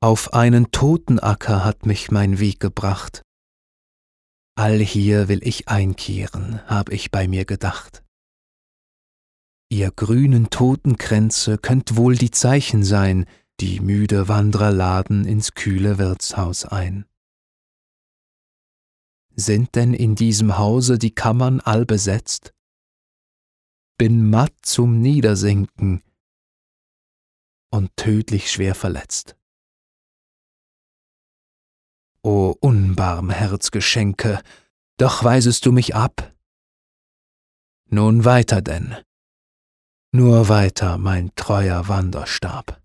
Auf einen Totenacker hat mich mein Weg gebracht. Allhier will ich einkehren, hab ich bei mir gedacht. Ihr grünen Totenkränze könnt wohl die Zeichen sein, die müde Wandrer laden ins kühle Wirtshaus ein. Sind denn in diesem Hause die Kammern all besetzt? Bin matt zum Niedersinken und tödlich schwer verletzt. O Unbarmherzgeschenke, doch weisest du mich ab? Nun weiter denn, nur weiter, mein treuer Wanderstab.